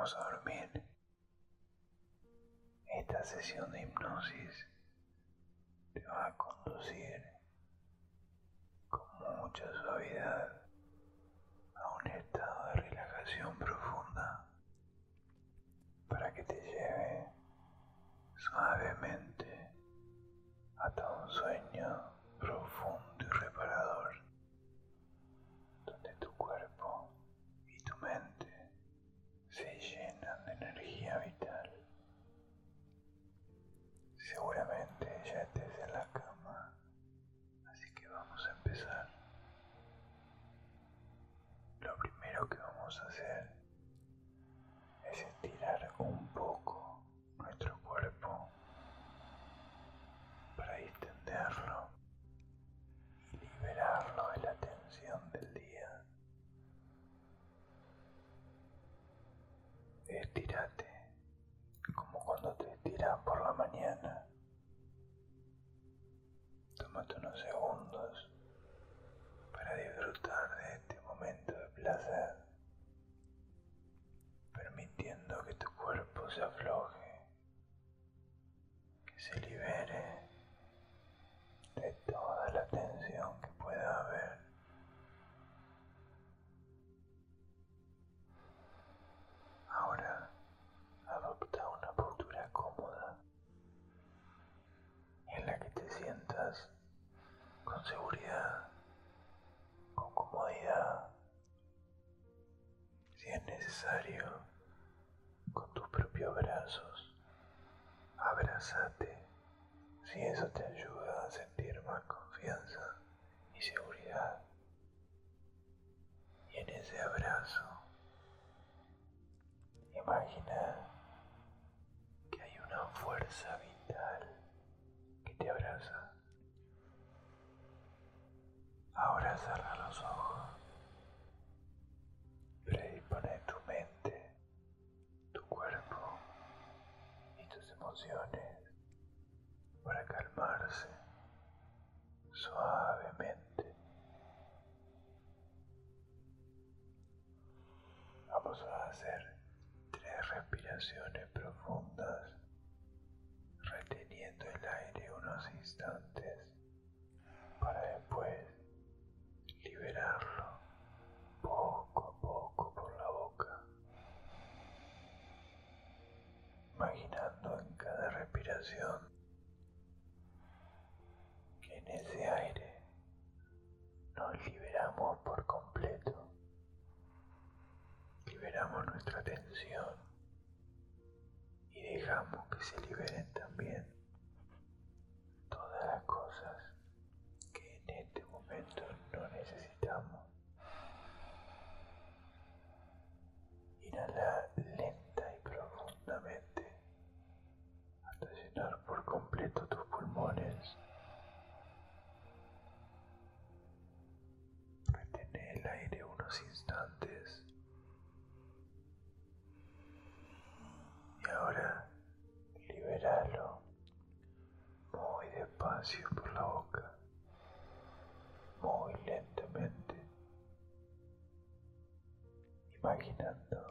vamos a dormir. Esta sesión de hipnosis te va a conducir con mucha suavidad Sati. Gracias, Señor. que se liberen. imaginando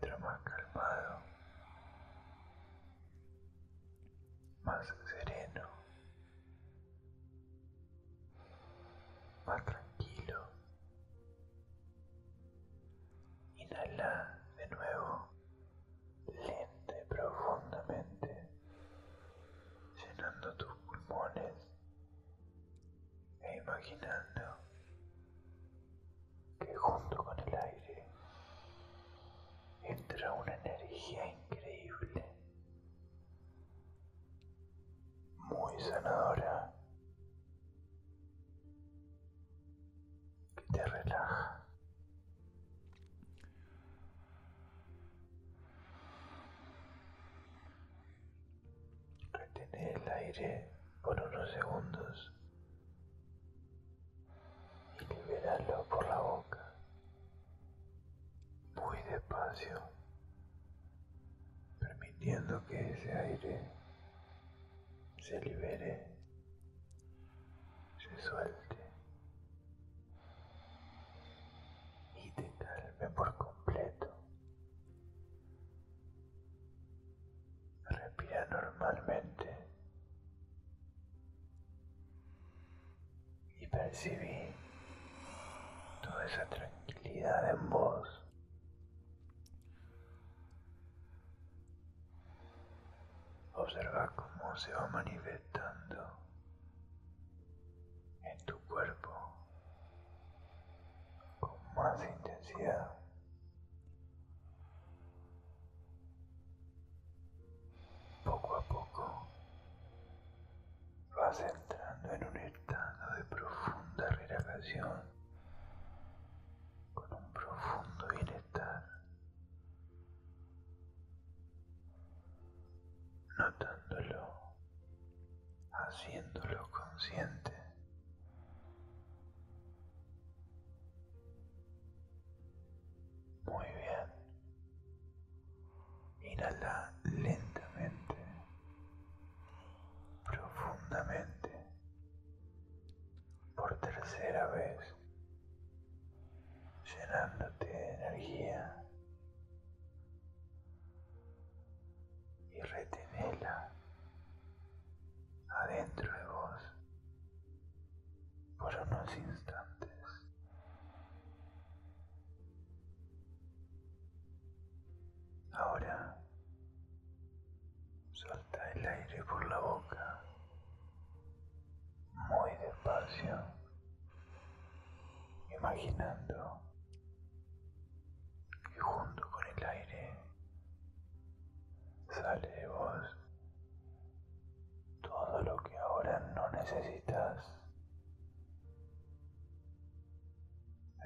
encuentra más calmado, más sereno, más tranquilo. Inhala de nuevo. Ese aire se libere, se suelte y te calme por completo. Respira normalmente y percibí toda esa tranquilidad en vos. Observa cómo se va manifestando en tu cuerpo con más intensidad. Poco a poco vas entrando en un estado de profunda relajación siente. Suelta el aire por la boca muy despacio, imaginando que junto con el aire sale de vos todo lo que ahora no necesitas.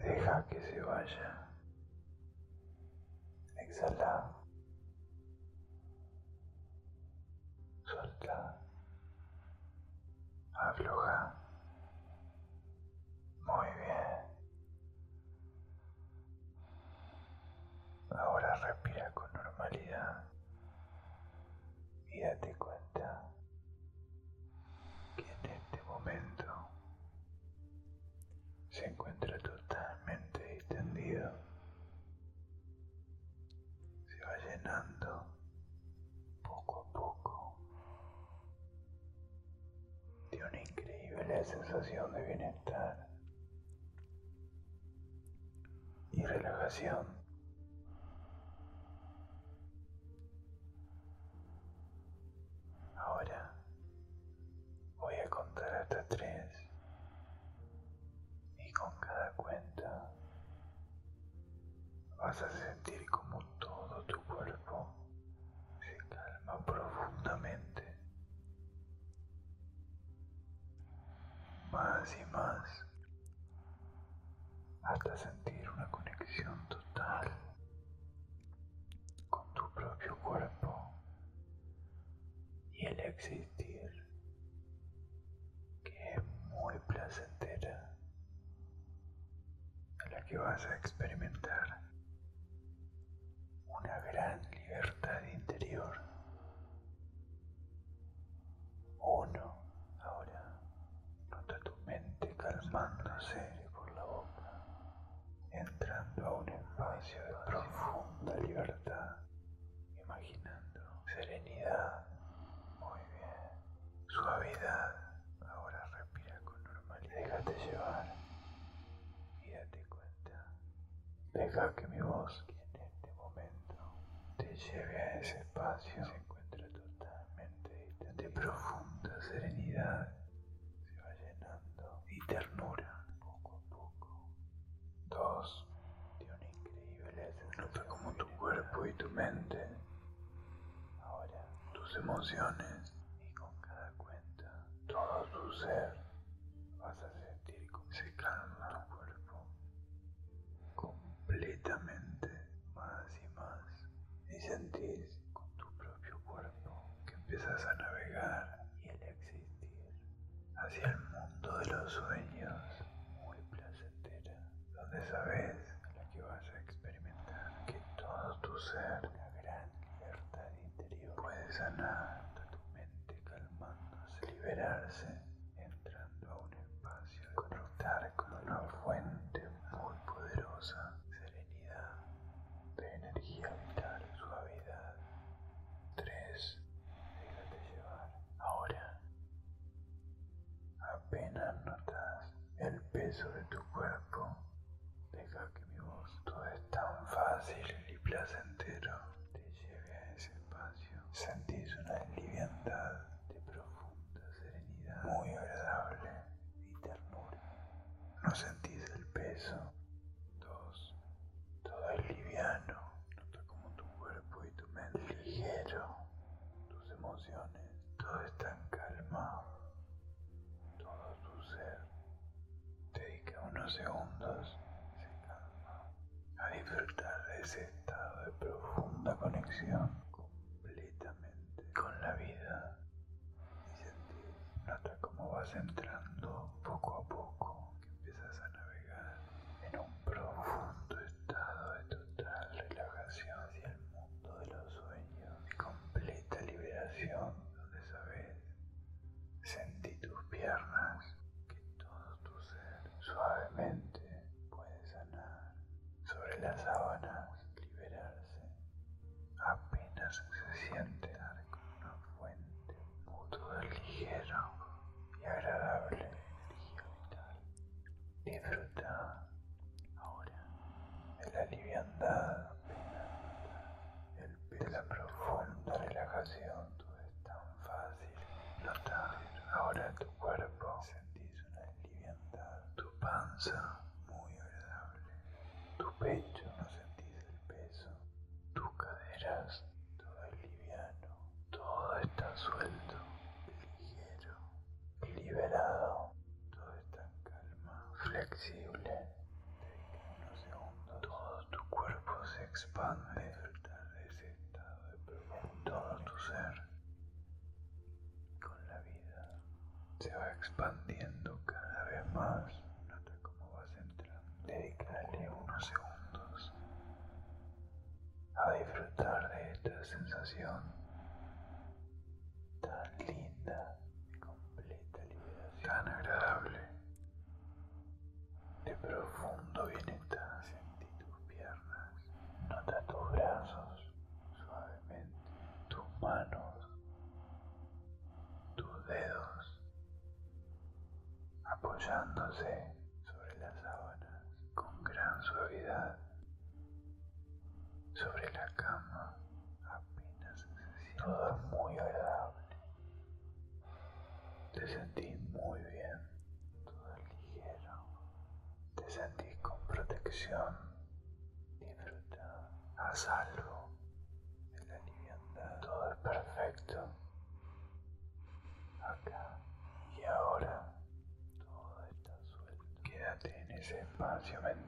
Deja que se vaya. Exhala. Sensación de bienestar y relajación. Ahora voy a contar hasta tres y con cada cuenta vas a sentir como todo tu cuerpo se calma profundamente. Más y más hasta sentir una conexión total con tu propio cuerpo y el existir. Que es muy placentera. En la que vas a experimentar una gran libertad interior. Uno, ahora, nota tu mente calmándose por la boca, entrando a un espacio de profunda libertad, imaginando serenidad. Muy bien. Suavidad. Ahora respira con normalidad. Déjate llevar. Y date cuenta. Que mi voz, que en este momento te lleve a ese espacio, se encuentra totalmente de profunda serenidad. Se va llenando y ternura poco a poco. Dos. De una increíble sensación. Nota como tu cuerpo y tu mente ahora tus emociones segundos. Se calma. A disfrutar de ese estado de profunda conexión completamente con la vida. Y sentir, nota cómo vas entrando apoyándose sobre las sábanas con gran suavidad. Sobre la cama apenas se siente todo muy agradable. Te sentís muy bien, todo es ligero. Te sentís con protección. Disfruta. Haz about human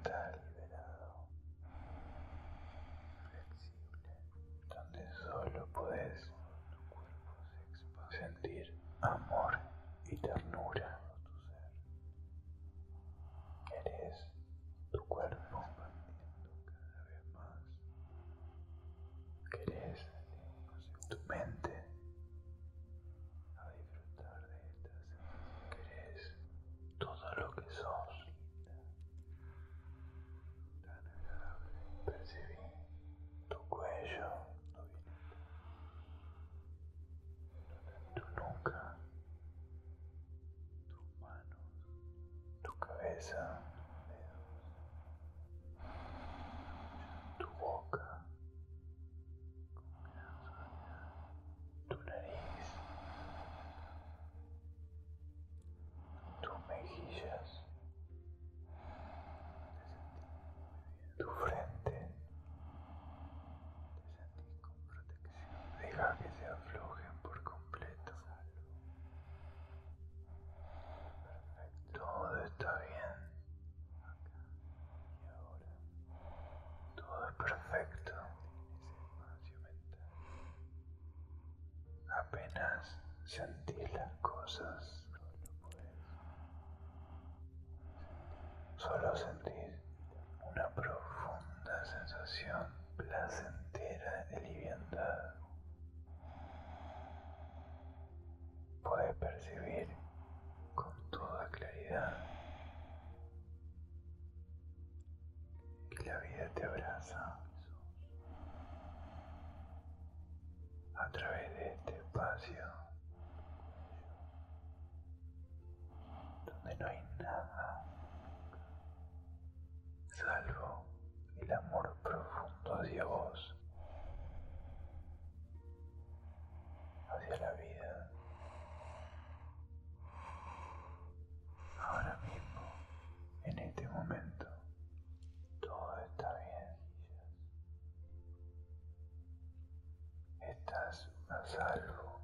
salvo.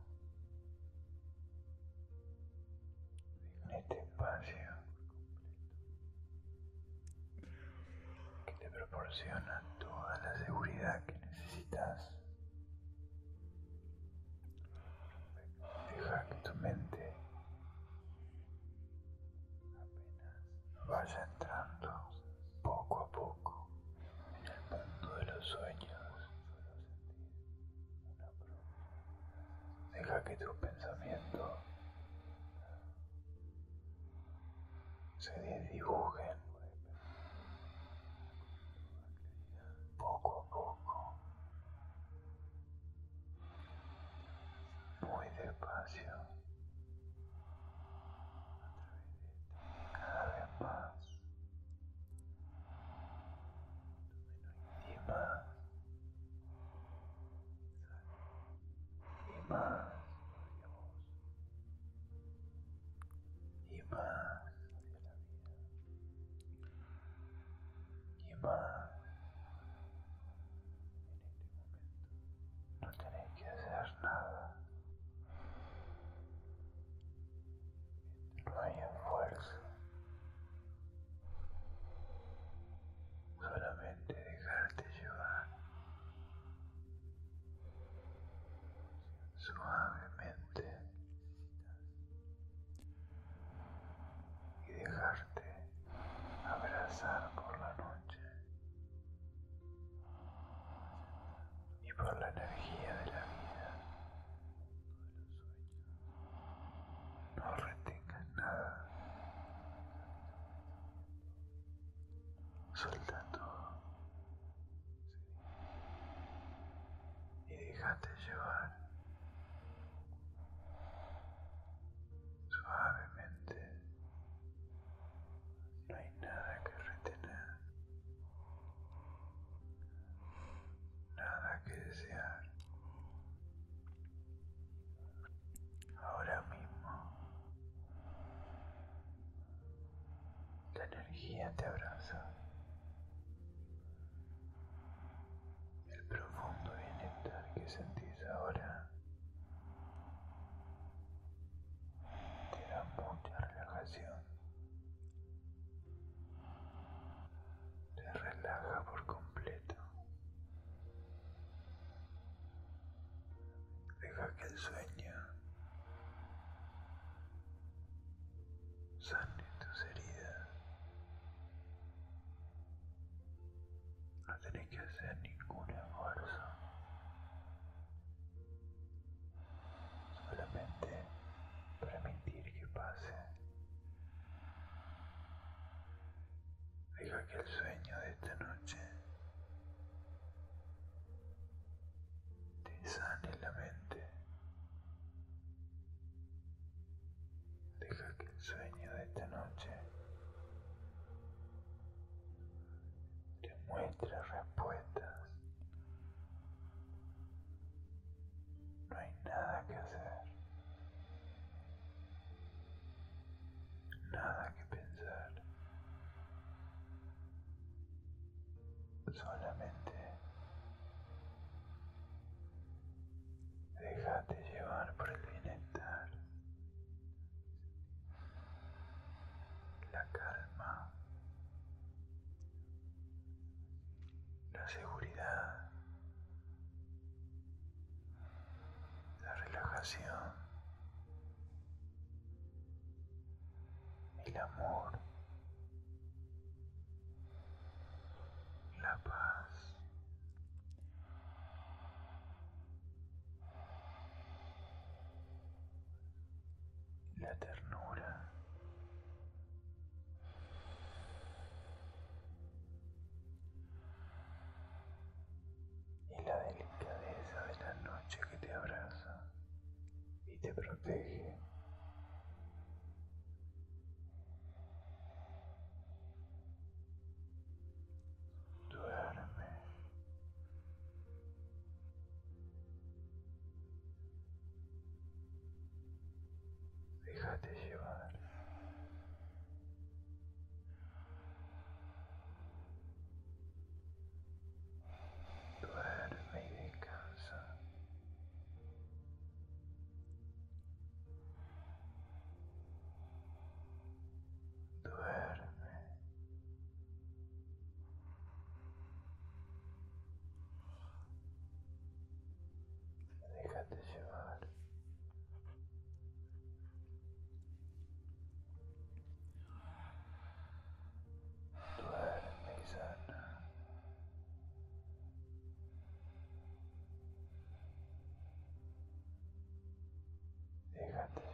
En este espacio que te proporciona se desdibujen Mendota. Deja que el sueño de esta noche te sane la mente. Deja que el sueño de esta noche te muestre respuestas. No hay nada que hacer. Nada que pensar. Solamente déjate llevar por el bienestar, la calma, la seguridad, la relajación, el amor. La paz. La ternura. Y la protegeu. You.